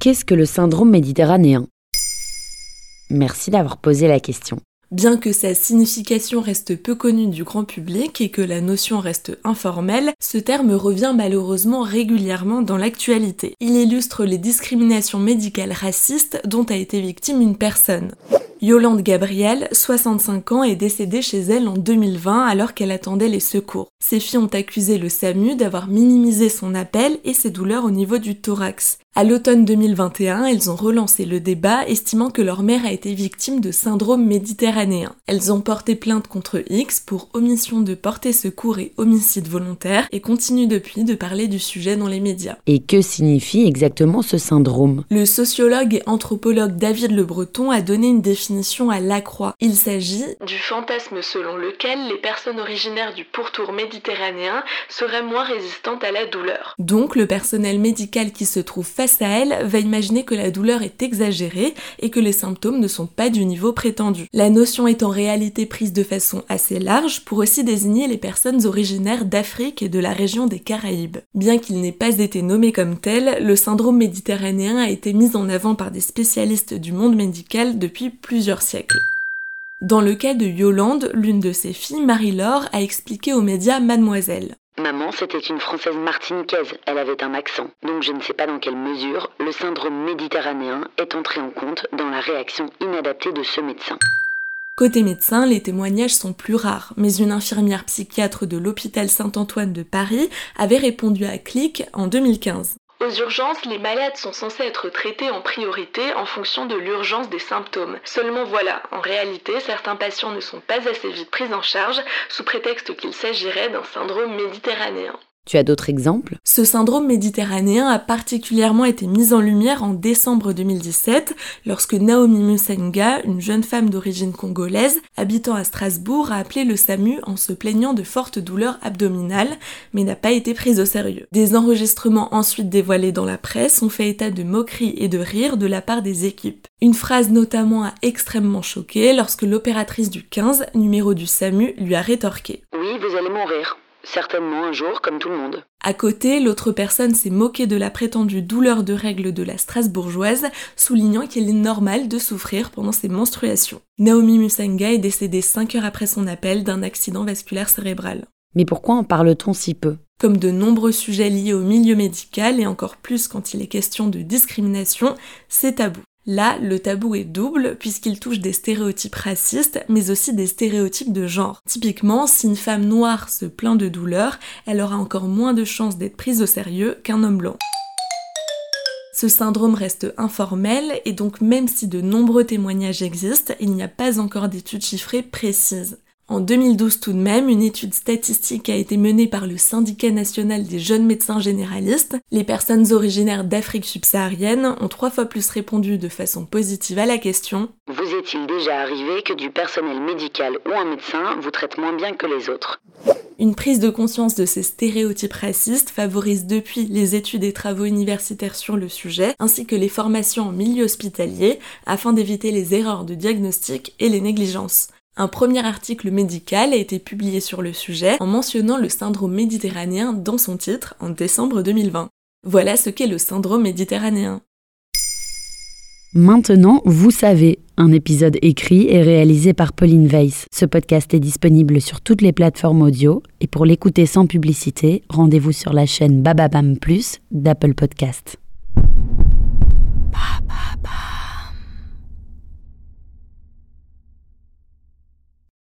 Qu'est-ce que le syndrome méditerranéen? Merci d'avoir posé la question. Bien que sa signification reste peu connue du grand public et que la notion reste informelle, ce terme revient malheureusement régulièrement dans l'actualité. Il illustre les discriminations médicales racistes dont a été victime une personne. Yolande Gabriel, 65 ans, est décédée chez elle en 2020 alors qu'elle attendait les secours. Ses filles ont accusé le SAMU d'avoir minimisé son appel et ses douleurs au niveau du thorax. À l'automne 2021, elles ont relancé le débat, estimant que leur mère a été victime de syndrome méditerranéen. Elles ont porté plainte contre X pour omission de porter secours et homicide volontaire et continuent depuis de parler du sujet dans les médias. Et que signifie exactement ce syndrome? Le sociologue et anthropologue David Le Breton a donné une définition à Lacroix. Il s'agit du fantasme selon lequel les personnes originaires du pourtour méditerranéen seraient moins résistantes à la douleur. Donc le personnel médical qui se trouve face à elle va imaginer que la douleur est exagérée et que les symptômes ne sont pas du niveau prétendu. La notion est en réalité prise de façon assez large pour aussi désigner les personnes originaires d'Afrique et de la région des Caraïbes. Bien qu'il n'ait pas été nommé comme tel, le syndrome méditerranéen a été mis en avant par des spécialistes du monde médical depuis plusieurs siècles. Dans le cas de Yolande, l'une de ses filles, Marie-Laure, a expliqué aux médias Mademoiselle. Maman, c'était une Française martiniquaise, elle avait un accent. Donc je ne sais pas dans quelle mesure le syndrome méditerranéen est entré en compte dans la réaction inadaptée de ce médecin. Côté médecin, les témoignages sont plus rares, mais une infirmière psychiatre de l'hôpital Saint-Antoine de Paris avait répondu à Click en 2015. Aux urgences, les malades sont censés être traités en priorité en fonction de l'urgence des symptômes. Seulement voilà, en réalité, certains patients ne sont pas assez vite pris en charge sous prétexte qu'il s'agirait d'un syndrome méditerranéen. Tu as d'autres exemples? Ce syndrome méditerranéen a particulièrement été mis en lumière en décembre 2017 lorsque Naomi Musenga, une jeune femme d'origine congolaise habitant à Strasbourg, a appelé le SAMU en se plaignant de fortes douleurs abdominales mais n'a pas été prise au sérieux. Des enregistrements ensuite dévoilés dans la presse ont fait état de moqueries et de rires de la part des équipes. Une phrase notamment a extrêmement choqué lorsque l'opératrice du 15, numéro du SAMU, lui a rétorqué. Oui, vous allez mourir. Certainement un jour, comme tout le monde. À côté, l'autre personne s'est moquée de la prétendue douleur de règles de la Strasbourgeoise, soulignant qu'il est normal de souffrir pendant ses menstruations. Naomi Musenga est décédée 5 heures après son appel d'un accident vasculaire cérébral. Mais pourquoi en parle-t-on si peu? Comme de nombreux sujets liés au milieu médical, et encore plus quand il est question de discrimination, c'est tabou. Là, le tabou est double puisqu'il touche des stéréotypes racistes, mais aussi des stéréotypes de genre. Typiquement, si une femme noire se plaint de douleur, elle aura encore moins de chances d'être prise au sérieux qu'un homme blanc. Ce syndrome reste informel et donc même si de nombreux témoignages existent, il n'y a pas encore d'études chiffrées précises. En 2012 tout de même, une étude statistique a été menée par le Syndicat national des jeunes médecins généralistes. Les personnes originaires d'Afrique subsaharienne ont trois fois plus répondu de façon positive à la question. Vous est-il déjà arrivé que du personnel médical ou un médecin vous traite moins bien que les autres? Une prise de conscience de ces stéréotypes racistes favorise depuis les études et travaux universitaires sur le sujet, ainsi que les formations en milieu hospitalier, afin d'éviter les erreurs de diagnostic et les négligences un premier article médical a été publié sur le sujet en mentionnant le syndrome méditerranéen dans son titre en décembre 2020. Voilà ce qu'est le syndrome méditerranéen. Maintenant, vous savez, un épisode écrit et réalisé par Pauline Weiss. Ce podcast est disponible sur toutes les plateformes audio et pour l'écouter sans publicité, rendez-vous sur la chaîne Bababam Plus d'Apple Podcast.